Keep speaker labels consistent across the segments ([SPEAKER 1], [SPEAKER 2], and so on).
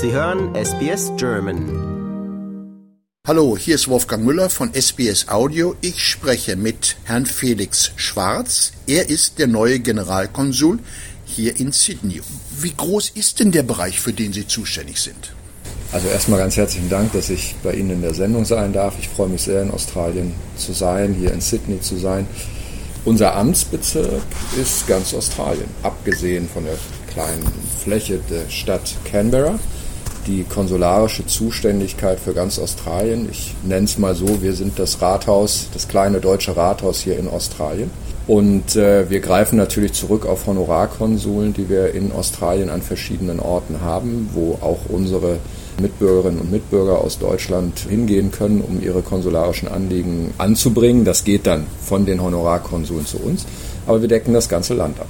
[SPEAKER 1] Sie hören SBS German.
[SPEAKER 2] Hallo, hier ist Wolfgang Müller von SBS Audio. Ich spreche mit Herrn Felix Schwarz. Er ist der neue Generalkonsul hier in Sydney. Wie groß ist denn der Bereich, für den Sie zuständig sind?
[SPEAKER 3] Also erstmal ganz herzlichen Dank, dass ich bei Ihnen in der Sendung sein darf. Ich freue mich sehr, in Australien zu sein, hier in Sydney zu sein. Unser Amtsbezirk ist ganz Australien, abgesehen von der kleinen Fläche der Stadt Canberra. Die konsularische Zuständigkeit für ganz Australien, ich nenne es mal so, wir sind das Rathaus, das kleine deutsche Rathaus hier in Australien. Und äh, wir greifen natürlich zurück auf Honorarkonsuln, die wir in Australien an verschiedenen Orten haben, wo auch unsere Mitbürgerinnen und Mitbürger aus Deutschland hingehen können, um ihre konsularischen Anliegen anzubringen. Das geht dann von den Honorarkonsuln zu uns, aber wir decken das ganze Land ab.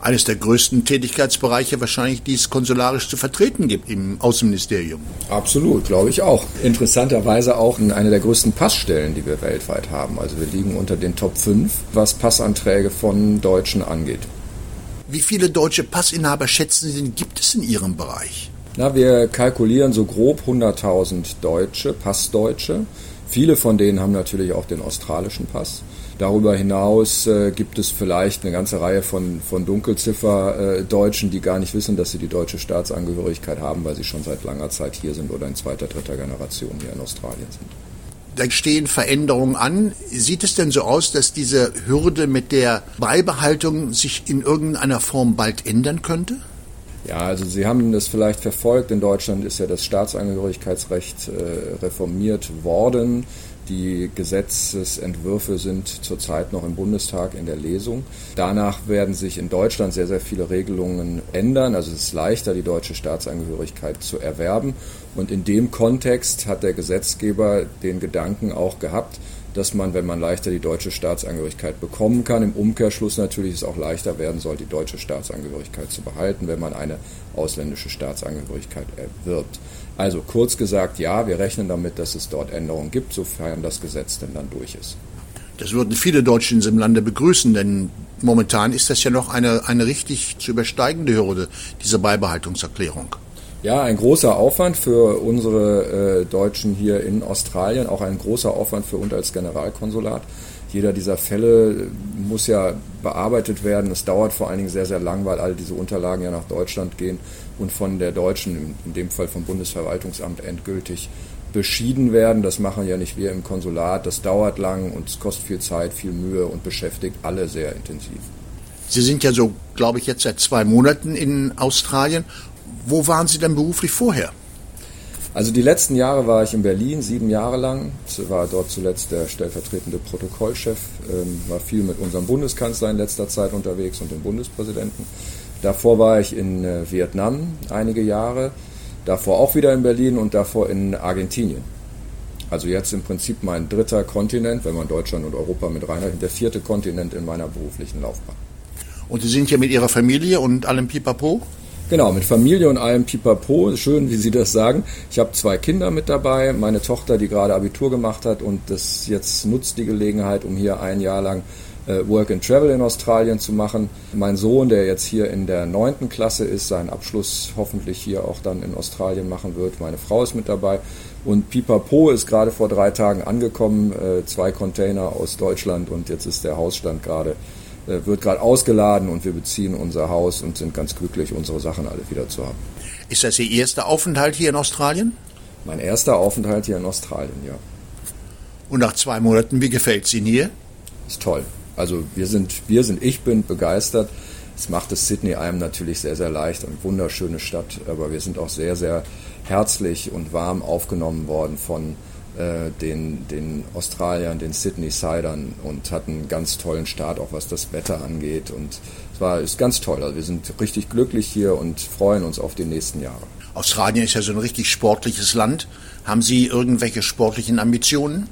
[SPEAKER 2] Eines der größten Tätigkeitsbereiche wahrscheinlich, die es konsularisch zu vertreten gibt im Außenministerium.
[SPEAKER 3] Absolut, glaube ich auch. Interessanterweise auch eine der größten Passstellen, die wir weltweit haben. Also wir liegen unter den Top 5, was Passanträge von Deutschen angeht.
[SPEAKER 2] Wie viele deutsche Passinhaber schätzen Sie denn gibt es in Ihrem Bereich?
[SPEAKER 3] Na, wir kalkulieren so grob 100.000 Deutsche, Passdeutsche. Viele von denen haben natürlich auch den australischen Pass. Darüber hinaus äh, gibt es vielleicht eine ganze Reihe von, von Dunkelziffer-Deutschen, äh, die gar nicht wissen, dass sie die deutsche Staatsangehörigkeit haben, weil sie schon seit langer Zeit hier sind oder in zweiter, dritter Generation hier in Australien sind.
[SPEAKER 2] Da stehen Veränderungen an. Sieht es denn so aus, dass diese Hürde mit der Beibehaltung sich in irgendeiner Form bald ändern könnte?
[SPEAKER 3] Ja, also Sie haben das vielleicht verfolgt. In Deutschland ist ja das Staatsangehörigkeitsrecht äh, reformiert worden. Die Gesetzesentwürfe sind zurzeit noch im Bundestag in der Lesung. Danach werden sich in Deutschland sehr, sehr viele Regelungen ändern. Also es ist leichter, die deutsche Staatsangehörigkeit zu erwerben. Und in dem Kontext hat der Gesetzgeber den Gedanken auch gehabt, dass man, wenn man leichter die deutsche Staatsangehörigkeit bekommen kann, im Umkehrschluss natürlich es auch leichter werden soll, die deutsche Staatsangehörigkeit zu behalten, wenn man eine ausländische Staatsangehörigkeit erwirbt. Also kurz gesagt, ja, wir rechnen damit, dass es dort Änderungen gibt, sofern das Gesetz denn dann durch ist.
[SPEAKER 2] Das würden viele Deutsche in diesem Lande begrüßen, denn momentan ist das ja noch eine, eine richtig zu übersteigende Hürde, diese Beibehaltungserklärung.
[SPEAKER 3] Ja, ein großer Aufwand für unsere äh, Deutschen hier in Australien, auch ein großer Aufwand für uns als Generalkonsulat. Jeder dieser Fälle muss ja bearbeitet werden. Es dauert vor allen Dingen sehr, sehr lang, weil all diese Unterlagen ja nach Deutschland gehen und von der deutschen, in dem Fall vom Bundesverwaltungsamt, endgültig beschieden werden. Das machen ja nicht wir im Konsulat. Das dauert lang und es kostet viel Zeit, viel Mühe und beschäftigt alle sehr intensiv.
[SPEAKER 2] Sie sind ja so, glaube ich, jetzt seit zwei Monaten in Australien wo waren Sie denn beruflich vorher?
[SPEAKER 3] Also die letzten Jahre war ich in Berlin, sieben Jahre lang. War dort zuletzt der stellvertretende Protokollchef, ähm, war viel mit unserem Bundeskanzler in letzter Zeit unterwegs und dem Bundespräsidenten. Davor war ich in äh, Vietnam einige Jahre, davor auch wieder in Berlin und davor in Argentinien. Also jetzt im Prinzip mein dritter Kontinent, wenn man Deutschland und Europa mit reinrechnet, der vierte Kontinent in meiner beruflichen Laufbahn.
[SPEAKER 2] Und Sie sind hier mit Ihrer Familie und allem Pipapo?
[SPEAKER 3] Genau, mit Familie und allem Pipapo. Schön, wie Sie das sagen. Ich habe zwei Kinder mit dabei. Meine Tochter, die gerade Abitur gemacht hat und das jetzt nutzt die Gelegenheit, um hier ein Jahr lang äh, Work and Travel in Australien zu machen. Mein Sohn, der jetzt hier in der neunten Klasse ist, seinen Abschluss hoffentlich hier auch dann in Australien machen wird. Meine Frau ist mit dabei. Und Pipapo ist gerade vor drei Tagen angekommen. Äh, zwei Container aus Deutschland und jetzt ist der Hausstand gerade wird gerade ausgeladen und wir beziehen unser Haus und sind ganz glücklich, unsere Sachen alle wieder zu haben.
[SPEAKER 2] Ist das Ihr erster Aufenthalt hier in Australien?
[SPEAKER 3] Mein erster Aufenthalt hier in Australien, ja.
[SPEAKER 2] Und nach zwei Monaten, wie gefällt es Ihnen hier?
[SPEAKER 3] Ist toll. Also wir sind, wir sind, ich bin begeistert. Es macht es Sydney einem natürlich sehr, sehr leicht. Eine wunderschöne Stadt, aber wir sind auch sehr, sehr herzlich und warm aufgenommen worden von äh, den, den Australiern, den Sydney Sidern und hatten einen ganz tollen Start, auch was das Wetter angeht. Und es war ist ganz toll. Also wir sind richtig glücklich hier und freuen uns auf die nächsten Jahre.
[SPEAKER 2] Australien ist ja so ein richtig sportliches Land. Haben Sie irgendwelche sportlichen Ambitionen?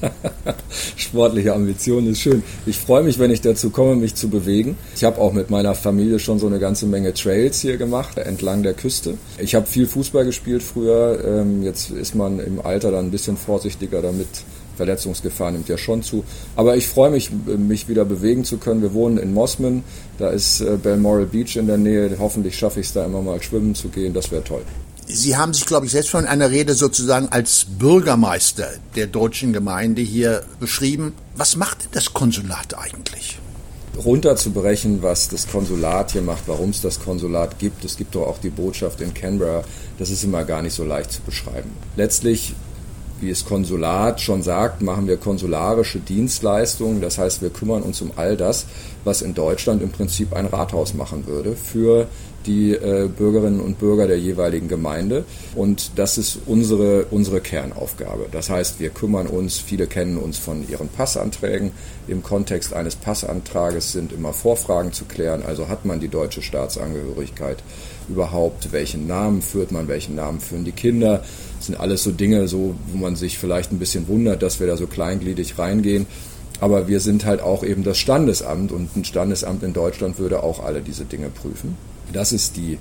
[SPEAKER 3] Sportliche Ambitionen ist schön. Ich freue mich, wenn ich dazu komme, mich zu bewegen. Ich habe auch mit meiner Familie schon so eine ganze Menge Trails hier gemacht, entlang der Küste. Ich habe viel Fußball gespielt früher. Ähm, jetzt ist man im Alter dann ein bisschen vorsichtiger damit. Verletzungsgefahr nimmt ja schon zu. Aber ich freue mich, mich wieder bewegen zu können. Wir wohnen in Mosman. Da ist äh, Balmoral Beach in der Nähe. Hoffentlich schaffe ich es da immer mal schwimmen zu gehen. Das wäre toll.
[SPEAKER 2] Sie haben sich, glaube ich, selbst schon in einer Rede sozusagen als Bürgermeister der deutschen Gemeinde hier beschrieben. Was macht denn das Konsulat eigentlich?
[SPEAKER 3] runterzubrechen, was das Konsulat hier macht, warum es das Konsulat gibt. Es gibt doch auch die Botschaft in Canberra. Das ist immer gar nicht so leicht zu beschreiben. Letztlich, wie es Konsulat schon sagt, machen wir konsularische Dienstleistungen. Das heißt, wir kümmern uns um all das, was in Deutschland im Prinzip ein Rathaus machen würde für die äh, Bürgerinnen und Bürger der jeweiligen Gemeinde. Und das ist unsere, unsere Kernaufgabe. Das heißt, wir kümmern uns, viele kennen uns von ihren Passanträgen. Im Kontext eines Passantrages sind immer Vorfragen zu klären. Also hat man die deutsche Staatsangehörigkeit überhaupt? Welchen Namen führt man? Welchen Namen führen die Kinder? Das sind alles so Dinge, so, wo man sich vielleicht ein bisschen wundert, dass wir da so kleingliedrig reingehen. Aber wir sind halt auch eben das Standesamt und ein Standesamt in Deutschland würde auch alle diese Dinge prüfen. Das ist die,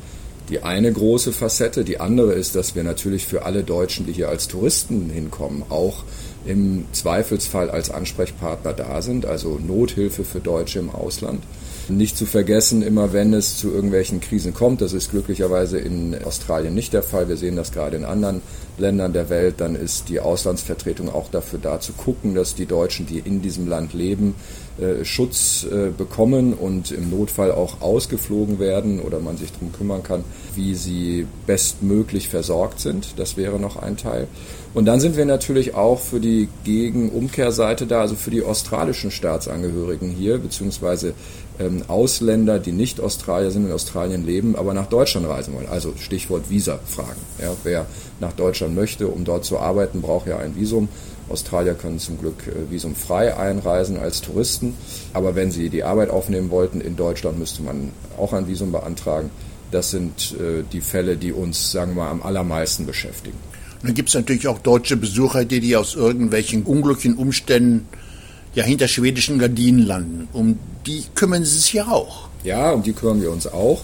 [SPEAKER 3] die eine große Facette. Die andere ist, dass wir natürlich für alle Deutschen, die hier als Touristen hinkommen, auch im Zweifelsfall als Ansprechpartner da sind, also Nothilfe für Deutsche im Ausland. Nicht zu vergessen, immer wenn es zu irgendwelchen Krisen kommt, das ist glücklicherweise in Australien nicht der Fall, wir sehen das gerade in anderen Ländern der Welt, dann ist die Auslandsvertretung auch dafür da zu gucken, dass die Deutschen, die in diesem Land leben, äh, Schutz äh, bekommen und im Notfall auch ausgeflogen werden oder man sich darum kümmern kann, wie sie bestmöglich versorgt sind. Das wäre noch ein Teil. Und dann sind wir natürlich auch für die Gegenumkehrseite da, also für die australischen Staatsangehörigen hier, beziehungsweise ähm, Ausländer, die nicht Australier sind, in Australien leben, aber nach Deutschland reisen wollen. Also Stichwort Visa-Fragen. Ja, wer nach Deutschland möchte, um dort zu arbeiten, braucht ja ein Visum. Australier können zum Glück äh, visumfrei einreisen als Touristen. Aber wenn sie die Arbeit aufnehmen wollten in Deutschland, müsste man auch ein Visum beantragen. Das sind äh, die Fälle, die uns, sagen wir mal, am allermeisten beschäftigen.
[SPEAKER 2] Dann gibt es natürlich auch deutsche Besucher, die, die aus irgendwelchen unglücklichen Umständen ja hinter schwedischen Gardinen landen. Um die kümmern Sie sich ja auch.
[SPEAKER 3] Ja, um die kümmern wir uns auch.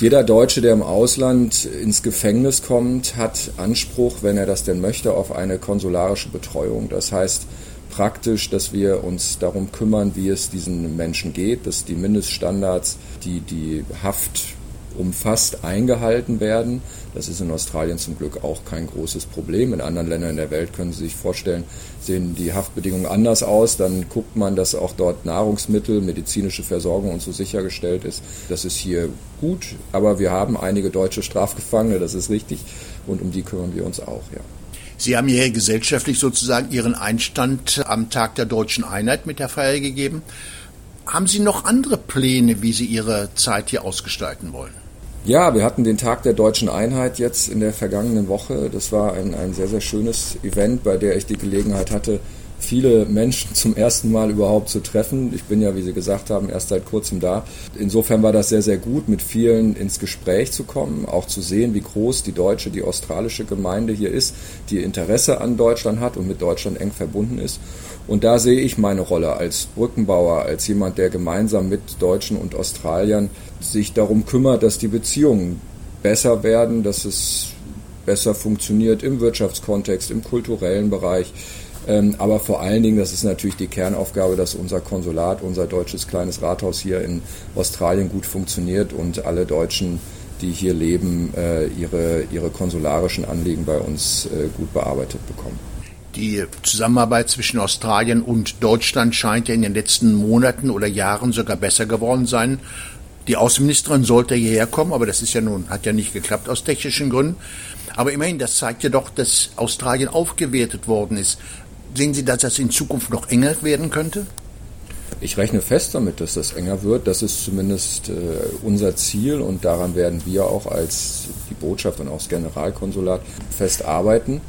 [SPEAKER 3] Jeder Deutsche, der im Ausland ins Gefängnis kommt, hat Anspruch, wenn er das denn möchte, auf eine konsularische Betreuung. Das heißt praktisch, dass wir uns darum kümmern, wie es diesen Menschen geht, dass die Mindeststandards, die die Haft umfasst eingehalten werden. Das ist in Australien zum Glück auch kein großes Problem. In anderen Ländern der Welt können Sie sich vorstellen, sehen die Haftbedingungen anders aus. Dann guckt man, dass auch dort Nahrungsmittel, medizinische Versorgung und so sichergestellt ist. Das ist hier gut, aber wir haben einige deutsche Strafgefangene, das ist richtig, und um die kümmern wir uns auch, ja.
[SPEAKER 2] Sie haben hier gesellschaftlich sozusagen Ihren Einstand am Tag der deutschen Einheit mit der Feier gegeben. Haben Sie noch andere Pläne, wie Sie Ihre Zeit hier ausgestalten wollen?
[SPEAKER 3] Ja, wir hatten den Tag der deutschen Einheit jetzt in der vergangenen Woche. Das war ein, ein sehr, sehr schönes Event, bei der ich die Gelegenheit hatte, viele Menschen zum ersten Mal überhaupt zu treffen. Ich bin ja, wie Sie gesagt haben, erst seit kurzem da. Insofern war das sehr, sehr gut, mit vielen ins Gespräch zu kommen, auch zu sehen, wie groß die deutsche, die australische Gemeinde hier ist, die Interesse an Deutschland hat und mit Deutschland eng verbunden ist. Und da sehe ich meine Rolle als Brückenbauer, als jemand, der gemeinsam mit Deutschen und Australiern sich darum kümmert, dass die Beziehungen besser werden, dass es besser funktioniert im Wirtschaftskontext, im kulturellen Bereich. Ähm, aber vor allen Dingen, das ist natürlich die Kernaufgabe, dass unser Konsulat, unser deutsches kleines Rathaus hier in Australien gut funktioniert und alle Deutschen, die hier leben, äh, ihre, ihre konsularischen Anliegen bei uns äh, gut bearbeitet bekommen.
[SPEAKER 2] Die Zusammenarbeit zwischen Australien und Deutschland scheint ja in den letzten Monaten oder Jahren sogar besser geworden sein. Die Außenministerin sollte hierher kommen, aber das ist ja nun, hat ja nicht geklappt aus technischen Gründen. Aber immerhin, das zeigt ja doch, dass Australien aufgewertet worden ist. Sehen Sie, dass das in Zukunft noch enger werden könnte?
[SPEAKER 3] Ich rechne fest damit, dass das enger wird. Das ist zumindest äh, unser Ziel und daran werden wir auch als die Botschaft und auch das Generalkonsulat fest arbeiten.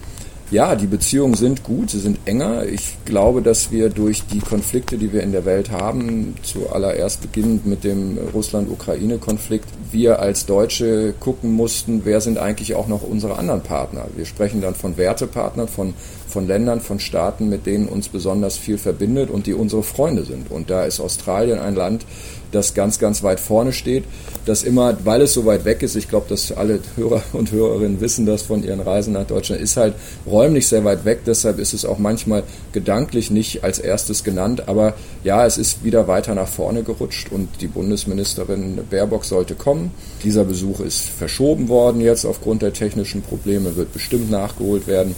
[SPEAKER 3] Ja, die Beziehungen sind gut, sie sind enger. Ich glaube, dass wir durch die Konflikte, die wir in der Welt haben, zuallererst beginnend mit dem Russland-Ukraine-Konflikt, wir als Deutsche gucken mussten, wer sind eigentlich auch noch unsere anderen Partner. Wir sprechen dann von Wertepartnern, von von Ländern, von Staaten, mit denen uns besonders viel verbindet und die unsere Freunde sind. Und da ist Australien ein Land, das ganz, ganz weit vorne steht, das immer, weil es so weit weg ist, ich glaube, dass alle Hörer und Hörerinnen wissen das von ihren Reisen nach Deutschland, ist halt räumlich sehr weit weg, deshalb ist es auch manchmal gedanklich nicht als erstes genannt, aber ja, es ist wieder weiter nach vorne gerutscht und die Bundesministerin Baerbock sollte kommen. Dieser Besuch ist verschoben worden jetzt aufgrund der technischen Probleme, wird bestimmt nachgeholt werden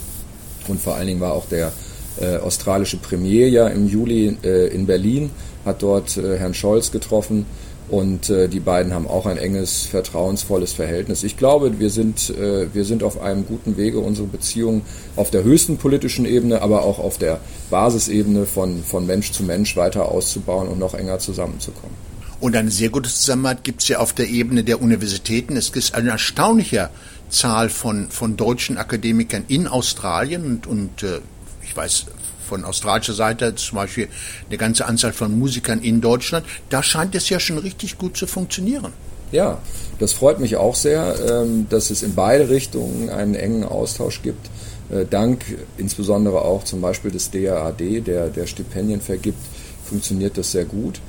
[SPEAKER 3] und vor allen Dingen war auch der äh, australische Premier ja im Juli äh, in Berlin hat dort äh, Herrn Scholz getroffen und äh, die beiden haben auch ein enges, vertrauensvolles Verhältnis. Ich glaube, wir sind, äh, wir sind auf einem guten Wege, unsere Beziehungen auf der höchsten politischen Ebene, aber auch auf der Basisebene von, von Mensch zu Mensch weiter auszubauen und noch enger zusammenzukommen.
[SPEAKER 2] Und eine sehr gute Zusammenarbeit gibt es ja auf der Ebene der Universitäten. Es gibt eine erstaunliche Zahl von, von deutschen Akademikern in Australien und, und äh, ich weiß von australischer Seite zum Beispiel eine ganze Anzahl von Musikern in Deutschland. Da scheint es ja schon richtig gut zu funktionieren.
[SPEAKER 3] Ja, das freut mich auch sehr, ähm, dass es in beide Richtungen einen engen Austausch gibt. Äh, dank insbesondere auch zum Beispiel des DAAD, der, der Stipendien vergibt, funktioniert das sehr gut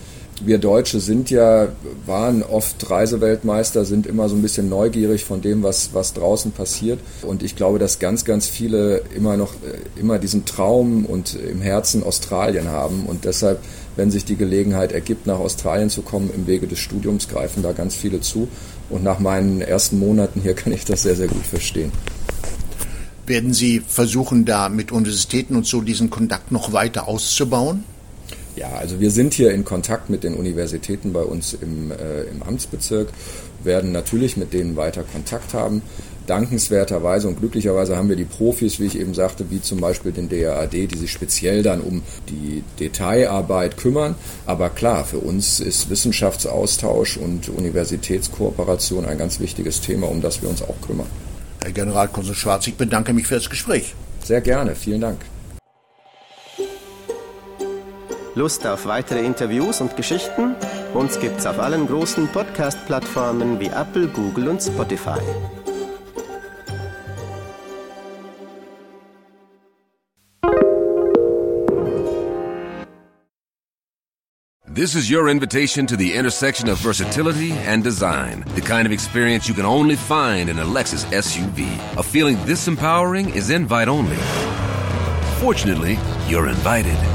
[SPEAKER 3] wir Deutsche sind ja, waren oft Reiseweltmeister, sind immer so ein bisschen neugierig von dem, was, was draußen passiert. Und ich glaube, dass ganz, ganz viele immer noch, äh, immer diesen Traum und im Herzen Australien haben. Und deshalb, wenn sich die Gelegenheit ergibt, nach Australien zu kommen, im Wege des Studiums greifen da ganz viele zu. Und nach meinen ersten Monaten hier kann ich das sehr, sehr gut verstehen.
[SPEAKER 2] Werden Sie versuchen, da mit Universitäten und so diesen Kontakt noch weiter auszubauen?
[SPEAKER 3] Ja, also wir sind hier in Kontakt mit den Universitäten bei uns im, äh, im Amtsbezirk, werden natürlich mit denen weiter Kontakt haben. Dankenswerterweise und glücklicherweise haben wir die Profis, wie ich eben sagte, wie zum Beispiel den DAAD, die sich speziell dann um die Detailarbeit kümmern. Aber klar, für uns ist Wissenschaftsaustausch und Universitätskooperation ein ganz wichtiges Thema, um das wir uns auch kümmern.
[SPEAKER 2] Herr Generalkonsul Schwarz, ich bedanke mich für das Gespräch.
[SPEAKER 3] Sehr gerne, vielen Dank.
[SPEAKER 1] Lust auf weitere Interviews und Geschichten? Uns gibt's auf allen großen Podcast-Plattformen wie Apple, Google und Spotify.
[SPEAKER 4] This is your invitation to the intersection of versatility and design. The kind of experience you can only find in a Lexus SUV. A feeling this empowering is invite only. Fortunately, you're invited.